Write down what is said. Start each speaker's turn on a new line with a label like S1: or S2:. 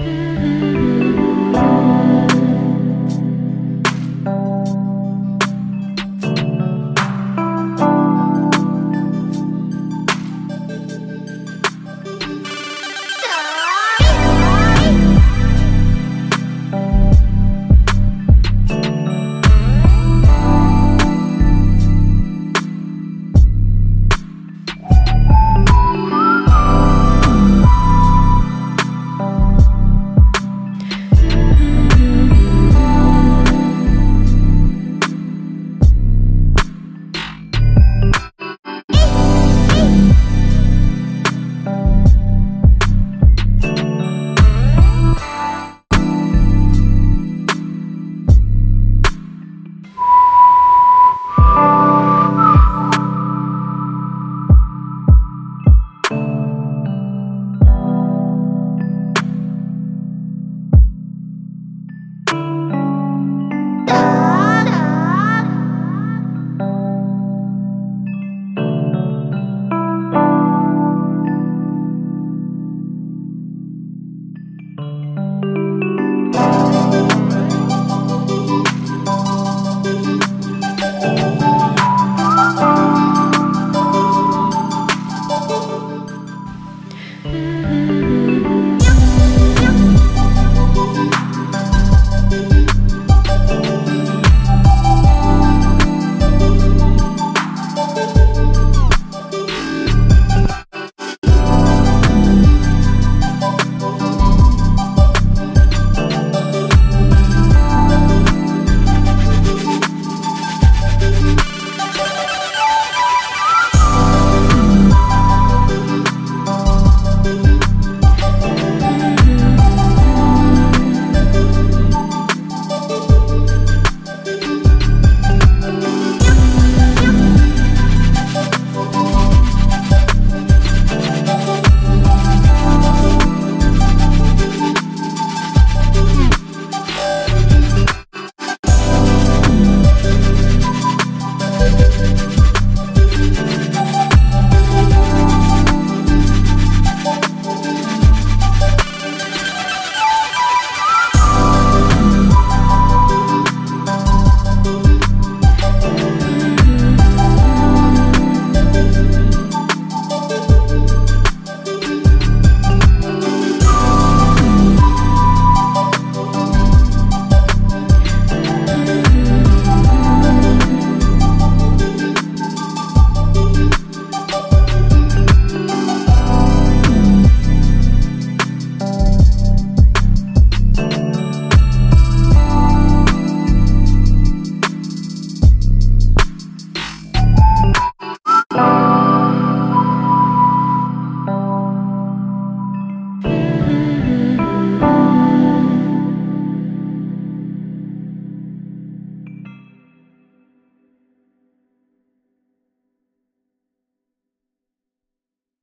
S1: Mm-hmm.